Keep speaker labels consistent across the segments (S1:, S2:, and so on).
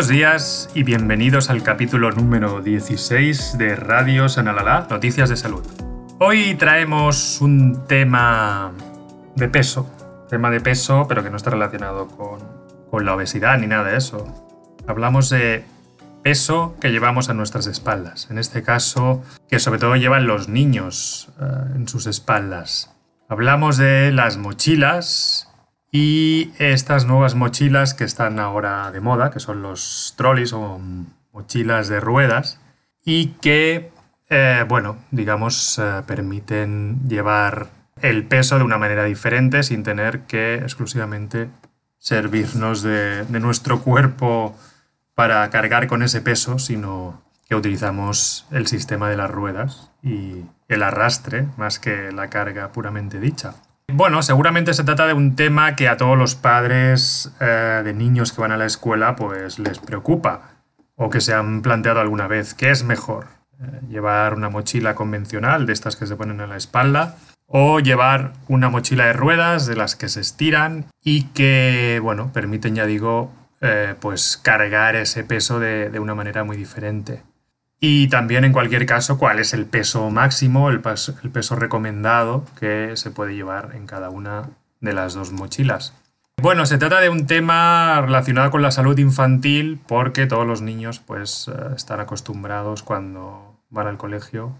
S1: Buenos días y bienvenidos al capítulo número 16 de Radio Sanalala, Noticias de Salud. Hoy traemos un tema de peso, tema de peso, pero que no está relacionado con, con la obesidad ni nada de eso. Hablamos de peso que llevamos a nuestras espaldas. En este caso, que sobre todo llevan los niños eh, en sus espaldas. Hablamos de las mochilas y estas nuevas mochilas que están ahora de moda, que son los trolleys o mochilas de ruedas, y que, eh, bueno, digamos, eh, permiten llevar el peso de una manera diferente sin tener que exclusivamente servirnos de, de nuestro cuerpo para cargar con ese peso, sino que utilizamos el sistema de las ruedas y el arrastre más que la carga puramente dicha. Bueno, seguramente se trata de un tema que a todos los padres eh, de niños que van a la escuela pues les preocupa o que se han planteado alguna vez. ¿Qué es mejor? Eh, ¿Llevar una mochila convencional de estas que se ponen en la espalda? ¿O llevar una mochila de ruedas de las que se estiran y que, bueno, permiten, ya digo, eh, pues cargar ese peso de una manera muy diferente? Y también, en cualquier caso, cuál es el peso máximo, el peso, recomendado que se puede llevar en cada una de las dos mochilas. Bueno, se trata de un tema relacionado con la salud infantil porque todos los niños pues eh, están acostumbrados cuando van al colegio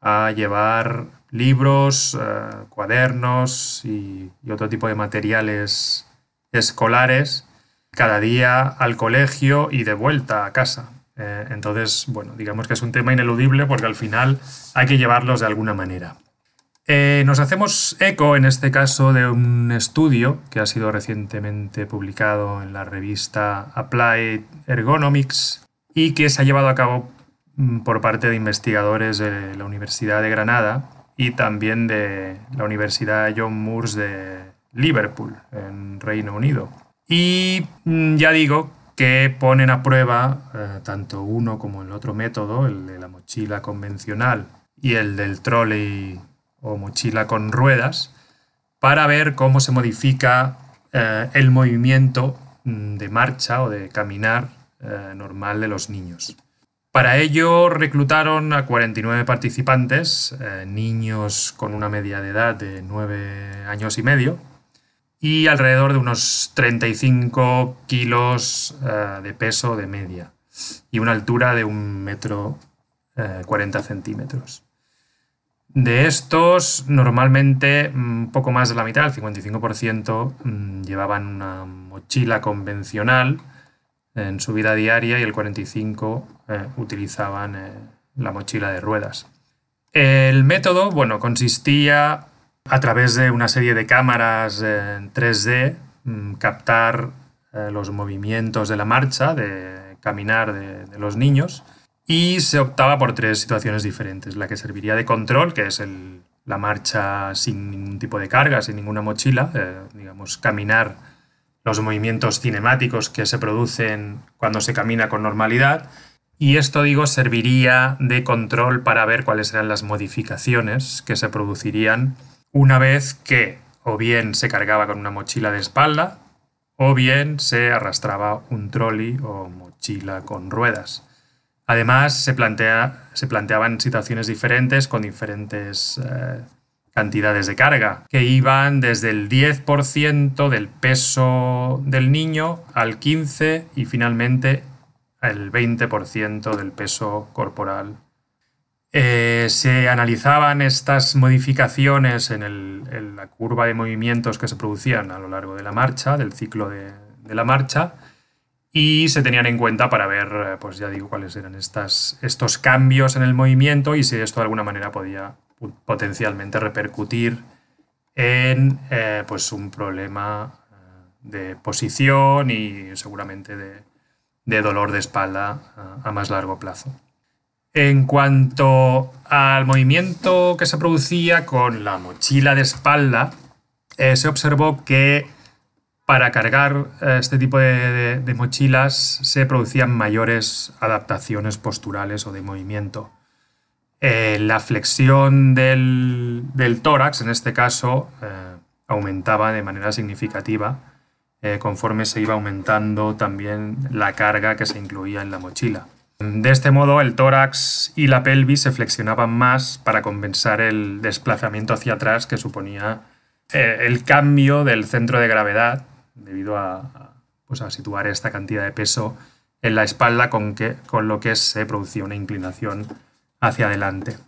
S1: a llevar libros, eh, cuadernos y, otro tipo de materiales escolares cada día al colegio y de vuelta a casa. Eh, entonces, bueno, digamos que es un tema ineludible porque al final hay que llevarlos de alguna manera. Eh, nos hacemos eco, en este caso, de un estudio que ha sido recientemente publicado en la revista Applied Ergonomics y que se ha llevado a cabo mm, por parte de investigadores de la Universidad de Granada y también de la Universidad John Moores de Liverpool, en Reino Unido. Y mm, ya digo que ponen a prueba eh, tanto uno como el otro método, el de la mochila convencional y el del trolley o mochila con ruedas, para ver cómo se modifica eh, el movimiento mm, de marcha o de caminar eh, normal de los niños. Para ello reclutaron a 49 participantes, niños con una media de edad de 9 años y medio, y alrededor de unos 35 kilos eh, de peso de media y una altura de un metro 40 eh, centímetros. De estos, normalmente un mm, poco más de la mitad, el 55%, mm, llevaban una mochila convencional en su vida diaria y el 45% eh, utilizaban la mochila de ruedas. El método, bueno, consistía a través de una serie de cámaras en 3D, mm, captar eh, los movimientos de la marcha, de caminar de, los niños, y se optaba por tres situaciones diferentes. La que serviría de control, que es la marcha sin ningún tipo de carga, sin ninguna mochila, eh, digamos, caminar los movimientos cinemáticos que se producen cuando se camina con normalidad. Y esto, digo, serviría de control para ver cuáles eran las modificaciones que se producirían una vez que o bien se cargaba con una mochila de espalda o bien se arrastraba un trolley o mochila con ruedas. Además, se, plantea, se planteaban situaciones diferentes con diferentes eh, cantidades de carga, que iban desde el 10% del peso del niño al 15% y finalmente el 20% del peso corporal eh, se analizaban estas modificaciones en, la curva de movimientos que se producían a lo largo de la marcha, del ciclo de, la marcha, y se tenían en cuenta para ver, eh, pues ya digo, cuáles eran estos cambios en el movimiento y si esto de alguna manera podía potencialmente repercutir en eh, pues un problema de posición y seguramente de, dolor de espalda a más largo plazo. En cuanto al movimiento que se producía con la mochila de espalda, eh, se observó que para cargar eh, este tipo de, mochilas se producían mayores adaptaciones posturales o de movimiento. Eh, la flexión del, tórax, en este caso, aumentaba de manera significativa conforme se iba aumentando también la carga que se incluía en la mochila. De este modo, el tórax y la pelvis se flexionaban más para compensar el desplazamiento hacia atrás que suponía eh, el cambio del centro de gravedad debido a, pues a, situar esta cantidad de peso en la espalda con, que, con lo que se producía una inclinación hacia adelante.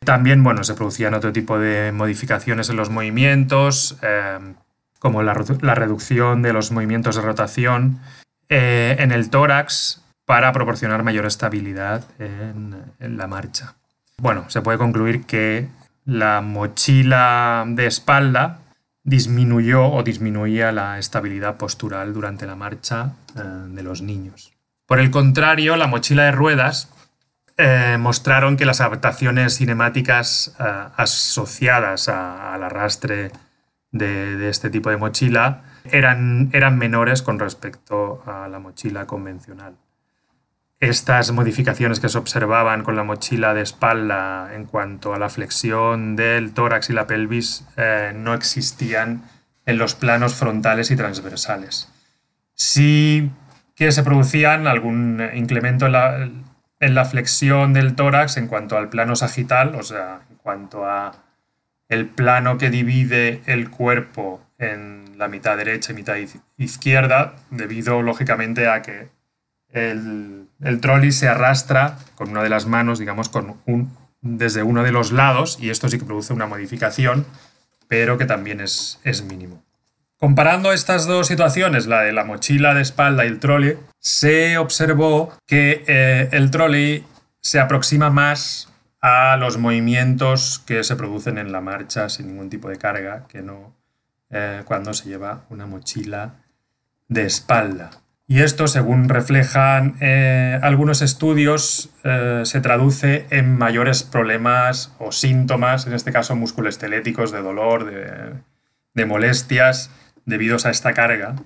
S1: También bueno, se producían otro tipo de modificaciones en los movimientos, eh, como la, reducción de los movimientos de rotación eh, en el tórax para proporcionar mayor estabilidad en, la marcha. Bueno, se puede concluir que la mochila de espalda disminuyó o disminuía la estabilidad postural durante la marcha eh, de los niños. Por el contrario, la mochila de ruedas eh, mostraron que las adaptaciones cinemáticas eh, asociadas al arrastre de, este tipo de mochila eran, eran menores con respecto a la mochila convencional. Estas modificaciones que se observaban con la mochila de espalda en cuanto a la flexión del tórax y la pelvis eh, no existían en los planos frontales y transversales. Sí que se producían algún incremento en la, en la flexión del tórax en cuanto al plano sagital, o sea, en cuanto a el plano que divide el cuerpo en la mitad derecha y mitad izquierda, debido lógicamente a que el, trolley se arrastra con una de las manos, digamos, con un, desde uno de los lados, y esto sí que produce una modificación, pero que también es, es mínimo. Comparando estas dos situaciones, la de la mochila de espalda y el trolley, se observó que eh, el trolley se aproxima más a los movimientos que se producen en la marcha sin ningún tipo de carga que no eh, cuando se lleva una mochila de espalda. Y esto, según reflejan eh, algunos estudios, se traduce en mayores problemas o síntomas, en este caso musculoesqueléticos, de dolor, de molestias, debidos a esta carga,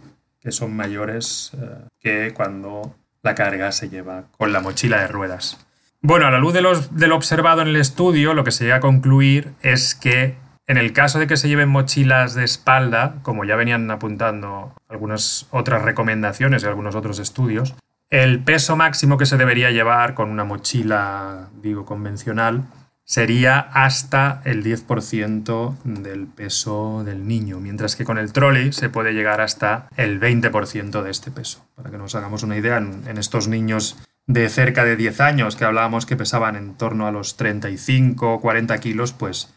S1: que son mayores eh, que cuando la carga se lleva con la mochila de ruedas. Bueno, a la luz de, lo observado en el estudio, lo que se llega a concluir es que en el caso de que se lleven mochilas de espalda, como ya venían apuntando algunas otras recomendaciones y algunos otros estudios, el peso máximo que se debería llevar con una mochila, digo, convencional, sería hasta el 10% del peso del niño, mientras que con el trolley se puede llegar hasta el 20% de este peso. Para que nos hagamos una idea, en, estos niños de cerca de 10 años que hablábamos que pesaban en torno a los 35 o 40 kilos, pues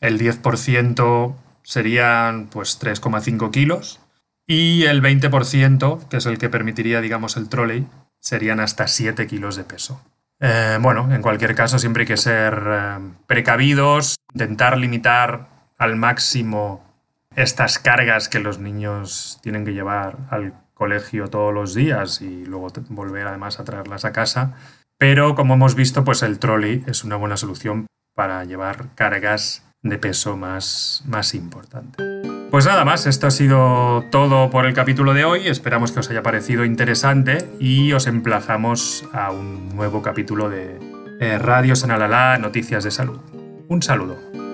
S1: el 10% serían pues 3,5 kilos y el 20%, que es el que permitiría, digamos, el trolley, serían hasta 7 kilos de peso. Eh, bueno, en cualquier caso siempre hay que ser eh, precavidos, intentar limitar al máximo estas cargas que los niños tienen que llevar al colegio todos los días y luego volver además a traerlas a casa. Pero como hemos visto, pues el trolley es una buena solución para llevar cargas de peso más, más importante. Pues nada más, esto ha sido todo por el capítulo de hoy. Esperamos que os haya parecido interesante y os emplazamos a un nuevo capítulo de eh, Radio Sanalala Noticias de Salud. Un saludo.